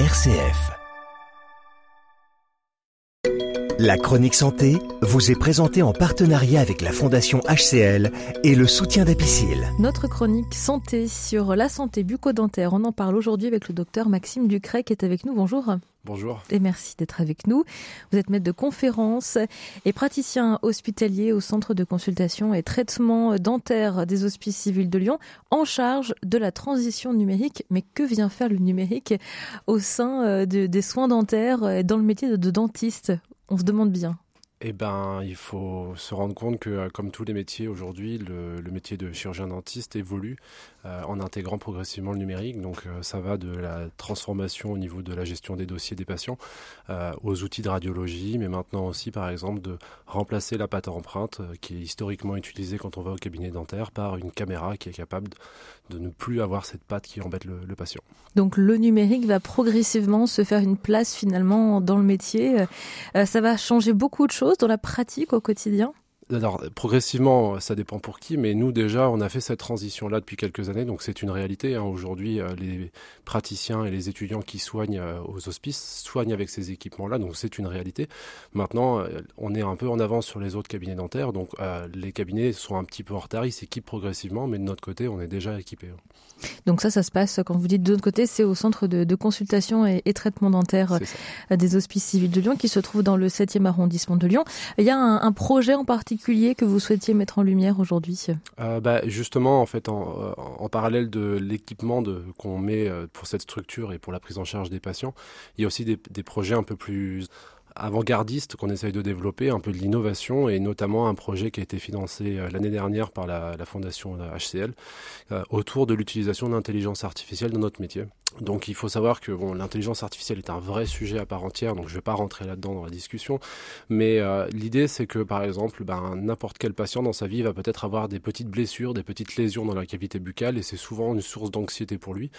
RCF. La chronique santé vous est présentée en partenariat avec la Fondation HCL et le soutien d'Apicil. Notre chronique santé sur la santé bucco-dentaire. On en parle aujourd'hui avec le docteur Maxime Ducret qui est avec nous. Bonjour. Bonjour. Et merci d'être avec nous. Vous êtes maître de conférence et praticien hospitalier au Centre de consultation et traitement dentaire des Hospices civils de Lyon, en charge de la transition numérique. Mais que vient faire le numérique au sein euh, des soins dentaires dans le métier de dentiste? On se demande bien. Eh ben, il faut se rendre compte que, euh, comme tous les métiers aujourd'hui, le, métier de chirurgien dentiste évolue euh, en intégrant progressivement le numérique. Donc, euh, ça va de la transformation au niveau de la gestion des dossiers des patients aux outils de radiologie, mais maintenant aussi, par exemple, de remplacer la pâte à empreinte qui est historiquement utilisée quand on va au cabinet dentaire par une caméra qui est capable de, ne plus avoir cette pâte qui embête le, patient. Donc, le numérique va progressivement se faire une place finalement dans le métier. ça va changer beaucoup de choses dans la pratique au quotidien? Alors, progressivement, ça dépend pour qui, mais nous, déjà, on a fait cette transition-là depuis quelques années, donc c'est une réalité. Hein. Aujourd'hui, euh, les praticiens et les étudiants qui soignent euh, aux hospices soignent avec ces équipements-là, donc c'est une réalité. Maintenant, euh, on est un peu en avance sur les autres cabinets dentaires, donc les cabinets sont un petit peu en retard, ils s'équipent progressivement, mais de notre côté, on est déjà équipés. Hein. Donc ça, ça se passe, quand vous dites de notre côté, c'est au centre de, consultation et, traitement dentaire des hospices civils de Lyon, qui se trouve dans le 7e arrondissement de Lyon. Il y a un projet en particulier que vous souhaitiez mettre en lumière aujourd'hui? Euh, bah, Justement, en fait, en, euh, parallèle de l'équipement qu'on met euh, pour cette structure et pour la prise en charge des patients, il y a aussi des projets un peu plus avant-gardiste qu'on essaye de développer, un peu de l'innovation et notamment un projet qui a été financé euh, l'année dernière par la, fondation HCL euh, autour de l'utilisation de l'intelligence artificielle dans notre métier. Donc il faut savoir que bon, l'intelligence artificielle est un vrai sujet à part entière, donc je ne vais pas rentrer là-dedans dans la discussion, mais euh, l'idée c'est que par exemple ben, n'importe quel patient dans sa vie va peut-être avoir des petites blessures, des petites lésions dans la cavité buccale et c'est souvent une source d'anxiété pour lui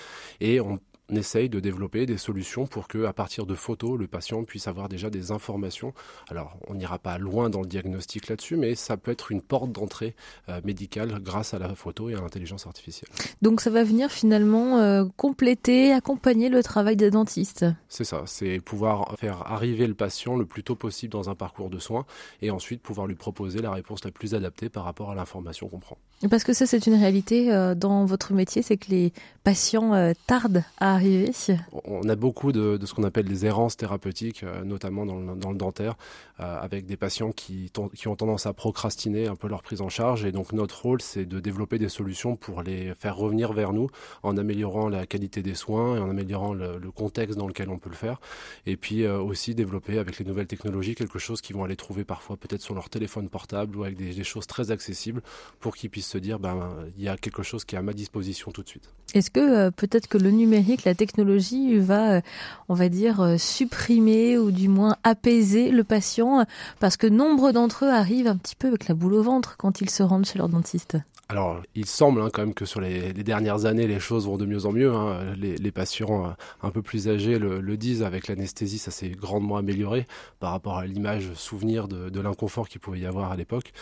et on, on essaye de développer des solutions pour que, à partir de photos, le patient puisse avoir déjà des informations. Alors, on n'ira pas loin dans le diagnostic là-dessus, mais ça peut être une porte d'entrée euh, médicale grâce à la photo et à l'intelligence artificielle. Donc, ça va venir finalement euh, compléter, accompagner le travail des dentistes. C'est ça, c'est pouvoir faire arriver le patient le plus tôt possible dans un parcours de soins et ensuite pouvoir lui proposer la réponse la plus adaptée par rapport à l'information qu'on prend. Parce que ça, c'est une réalité euh, dans votre métier, c'est que les patients tardent à arriver On a beaucoup de, ce qu'on appelle des errances thérapeutiques, euh, notamment dans le, dentaire, euh, avec des patients qui, ont tendance à procrastiner un peu leur prise en charge. Et donc notre rôle, c'est de développer des solutions pour les faire revenir vers nous en améliorant la qualité des soins et en améliorant le, contexte dans lequel on peut le faire. Et puis euh, aussi développer avec les nouvelles technologies quelque chose qu'ils vont aller trouver parfois peut-être sur leur téléphone portable ou avec des, des choses très accessibles pour qu'ils puissent se dire, ben, il y a quelque chose qui est à ma disposition tout de suite. Est-ce que peut-être que le numérique, la technologie va, euh, on va dire, euh, supprimer ou du moins apaiser le patient parce que nombre d'entre eux arrivent un petit peu avec la boule au ventre quand ils se rendent chez leur dentiste. Alors, il semble hein, quand même que sur les, dernières années, les choses vont de mieux en mieux. Hein. Les, patients euh, un peu plus âgés le, disent, avec l'anesthésie, ça s'est grandement amélioré par rapport à l'image souvenir de, l'inconfort qu'il pouvait y avoir à l'époque.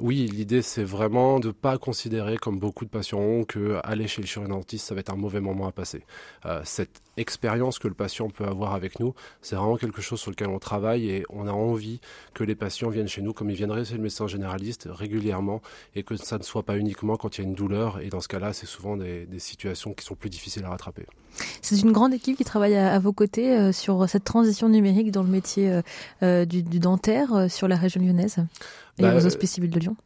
Oui, l'idée, c'est vraiment de ne pas considérer, comme beaucoup de patients ont, que aller chez le chirurgien dentiste, ça va être un mauvais moment à passer. Cette expérience que le patient peut avoir avec nous, c'est vraiment quelque chose sur lequel on travaille et on a envie que les patients viennent chez nous comme ils viendraient chez le médecin généraliste régulièrement et que ça ne soit pas uniquement quand il y a une douleur. Et dans ce cas-là, c'est souvent des, situations qui sont plus difficiles à rattraper. C'est une grande équipe qui travaille à, vos côtés euh, sur cette transition numérique dans le métier euh, euh, du, dentaire sur la région lyonnaise et bah, aux hospices civils de Lyon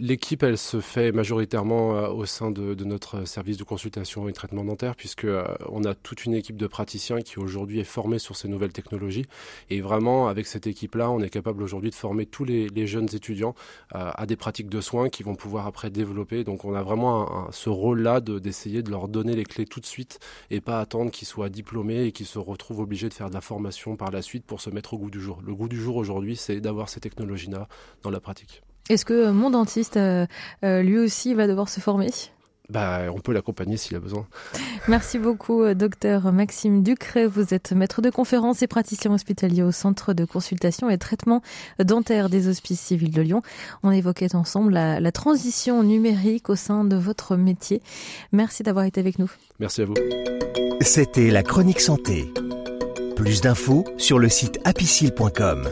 L'équipe, elle se fait majoritairement au sein de, notre service de consultation et traitement dentaire, puisque on a toute une équipe de praticiens qui aujourd'hui est formée sur ces nouvelles technologies. Et vraiment, avec cette équipe-là, on est capable aujourd'hui de former tous les, jeunes étudiants à des pratiques de soins qui vont pouvoir après développer. Donc, on a vraiment ce rôle-là d'essayer de leur donner les clés tout de suite et pas attendre qu'ils soient diplômés et qu'ils se retrouvent obligés de faire de la formation par la suite pour se mettre au goût du jour. Le goût du jour aujourd'hui, c'est d'avoir ces technologies-là dans la pratique. Est-ce que mon dentiste, euh, euh, lui aussi, va devoir se former? Bah, on peut l'accompagner s'il a besoin. Merci beaucoup, euh, docteur Maxime Ducret. Vous êtes maître de conférences et praticien hospitalier au Centre de consultation et traitement dentaire des Hospices civils de Lyon. On évoquait ensemble la, la transition numérique au sein de votre métier. Merci d'avoir été avec nous. Merci à vous. C'était la chronique santé. Plus d'infos sur le site apicile.com.